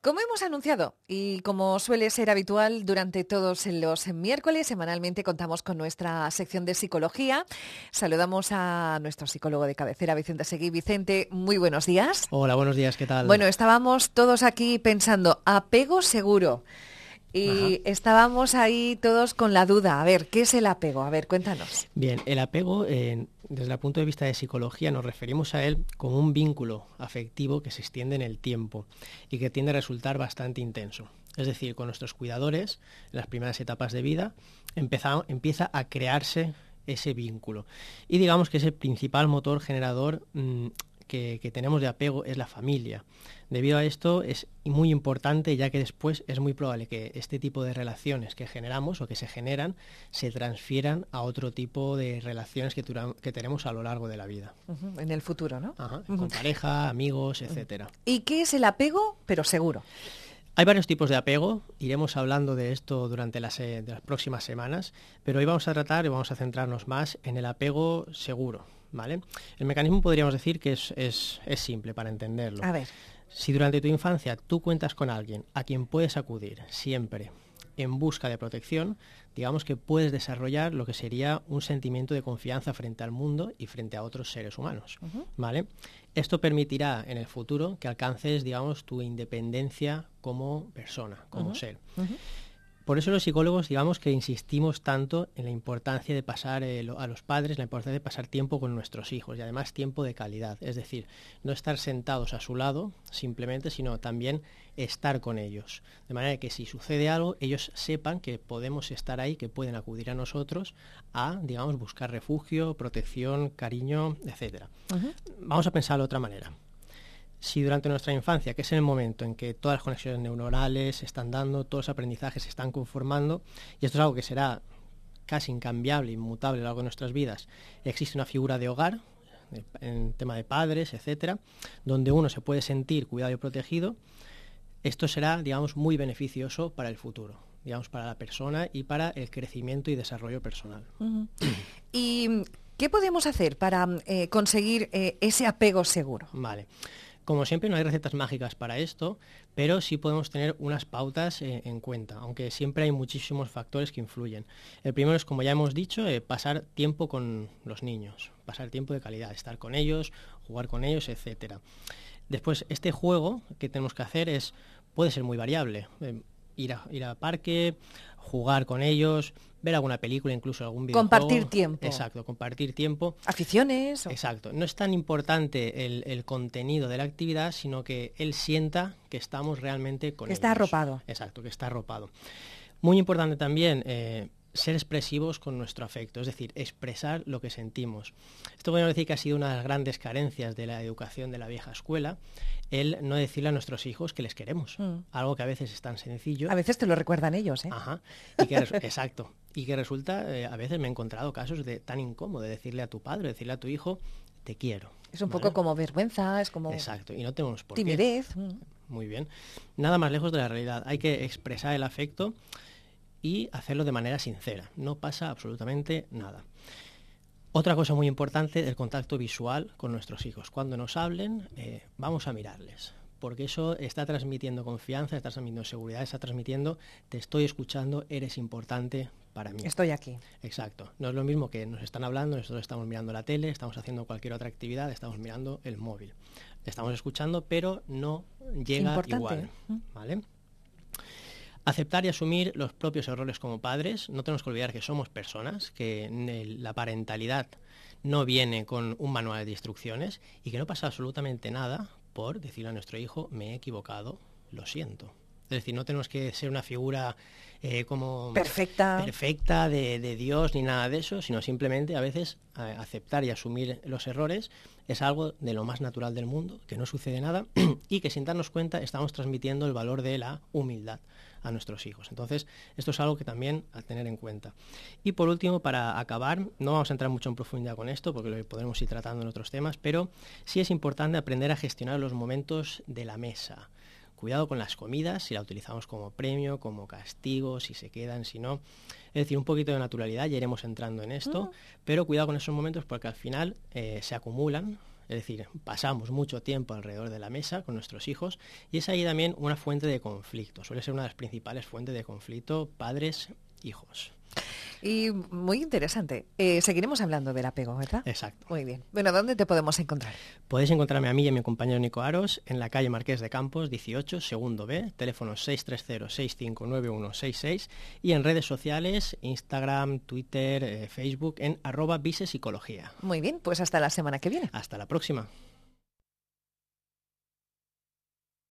Como hemos anunciado y como suele ser habitual durante todos los miércoles, semanalmente contamos con nuestra sección de psicología. Saludamos a nuestro psicólogo de cabecera, Vicente Seguí. Vicente, muy buenos días. Hola, buenos días, ¿qué tal? Bueno, estábamos todos aquí pensando, apego seguro. Y estábamos ahí todos con la duda. A ver, ¿qué es el apego? A ver, cuéntanos. Bien, el apego, desde el punto de vista de psicología, nos referimos a él como un vínculo afectivo que se extiende en el tiempo y que tiende a resultar bastante intenso. Es decir, con nuestros cuidadores, en las primeras etapas de vida, empieza a crearse ese vínculo. Y digamos que es el principal motor generador mm, que, tenemos de apego es la familia. Debido a esto es muy importante ya que después es muy probable que este tipo de relaciones que generamos o que se generan se transfieran a otro tipo de relaciones que, que tenemos a lo largo de la vida. En el futuro, ¿no? Con pareja, amigos, etcétera. ¿Y qué es el apego, pero seguro? Hay varios tipos de apego, iremos hablando de esto durante las, eh, las próximas semanas, pero hoy vamos a tratar y vamos a centrarnos más en el apego seguro. ¿Vale? El mecanismo podríamos decir que es, es, es simple para entenderlo. A ver. Si durante tu infancia tú cuentas con alguien a quien puedes acudir siempre en busca de protección, digamos que puedes desarrollar lo que sería un sentimiento de confianza frente al mundo y frente a otros seres humanos, ¿vale? Esto permitirá en el futuro que alcances, digamos, tu independencia como persona, como ser. Por eso los psicólogos, digamos que insistimos tanto en la importancia de pasar eh, a los padres, la importancia de pasar tiempo con nuestros hijos y además tiempo de calidad. Es decir, no estar sentados a su lado simplemente, sino también estar con ellos. De manera que si sucede algo, ellos sepan que podemos estar ahí, que pueden acudir a nosotros a, digamos, buscar refugio, protección, cariño, etc. Vamos a pensarlo de otra manera si durante nuestra infancia, que es el momento en que todas las conexiones neuronales se están dando, todos los aprendizajes se están conformando, y esto es algo que será casi incambiable, inmutable a lo largo de nuestras vidas, existe una figura de hogar, en tema de padres, etcétera, donde uno se puede sentir cuidado y protegido, esto será, digamos, muy beneficioso para el futuro, digamos, para la persona y para el crecimiento y desarrollo personal. ¿Y qué podemos hacer para eh, conseguir eh, ese apego seguro? Vale. Como siempre no hay recetas mágicas para esto, pero sí podemos tener unas pautas eh, en cuenta, aunque siempre hay muchísimos factores que influyen. El primero es, como ya hemos dicho, eh, pasar tiempo con los niños, pasar tiempo de calidad, estar con ellos, jugar con ellos, etc. Después, este juego que tenemos que hacer es puede ser muy variable. Eh, ir, a, ir a parque, jugar con ellos, ver alguna película, incluso algún video. Compartir tiempo. Exacto, compartir tiempo. Aficiones. Exacto. No es tan importante el, contenido de la actividad, sino que él sienta que estamos realmente con que Está arropado. Exacto, que está arropado. Muy importante también eh, ser expresivos con nuestro afecto, es decir, expresar lo que sentimos. Esto podemos decir que ha sido una de las grandes carencias de la educación de la vieja escuela, el no decirle a nuestros hijos que les queremos, mm. algo que a veces es tan sencillo. A veces te lo recuerdan ellos, ¿eh? Ajá, exacto, y que resulta, eh, a veces me he encontrado casos de tan incómodo de decirle a tu padre, decirle a tu hijo, te quiero. Es un poco como vergüenza, es como... Exacto, y no tenemos por Timidez. Mm. Muy bien. Nada más lejos de la realidad. Hay que expresar el afecto y hacerlo de manera sincera. No pasa absolutamente nada. Otra cosa muy importante, el contacto visual con nuestros hijos. Cuando nos hablen, eh, vamos a mirarles, porque eso está transmitiendo confianza, está transmitiendo seguridad, está transmitiendo, te estoy escuchando, eres importante para mí. Estoy aquí. Exacto. No es lo mismo que nos están hablando, nosotros estamos mirando la tele, estamos haciendo cualquier otra actividad, estamos mirando el móvil. Estamos escuchando, pero no llega igual. ¿Vale? Aceptar y asumir los propios errores como padres. No tenemos que olvidar que somos personas, que la parentalidad no viene con un manual de instrucciones y que no pasa absolutamente nada por decirle a nuestro hijo, me he equivocado, lo siento. Es decir, no tenemos que ser una figura eh, como perfecta, perfecta de, de, Dios ni nada de eso, sino simplemente a veces aceptar y asumir los errores es algo de lo más natural del mundo, que no sucede nada y que sin darnos cuenta estamos transmitiendo el valor de la humildad a nuestros hijos. Entonces, esto es algo que también a tener en cuenta. Y por último, para acabar, no vamos a entrar mucho en profundidad con esto, porque lo podremos ir tratando en otros temas, pero sí es importante aprender a gestionar los momentos de la mesa. Cuidado con las comidas, si la utilizamos como premio, como castigo, si se quedan, si no. Es decir, un poquito de naturalidad, ya iremos entrando en esto, pero cuidado con esos momentos porque al final eh, se acumulan Es decir, pasamos mucho tiempo alrededor de la mesa con nuestros hijos y es ahí también una fuente de conflicto. Suele ser una de las principales fuentes de conflicto padres-hijos. Y muy interesante. Eh, seguiremos hablando del apego, ¿verdad? Exacto. Muy bien. Bueno, ¿dónde te podemos encontrar? Podéis encontrarme a mí y a mi compañero Nico Aros en la calle Marqués de Campos, 18, segundo B, teléfono 630-659166 y en redes sociales, Instagram, Twitter, eh, Facebook, en arroba Psicología. Muy bien, pues hasta la semana que viene. Hasta la próxima.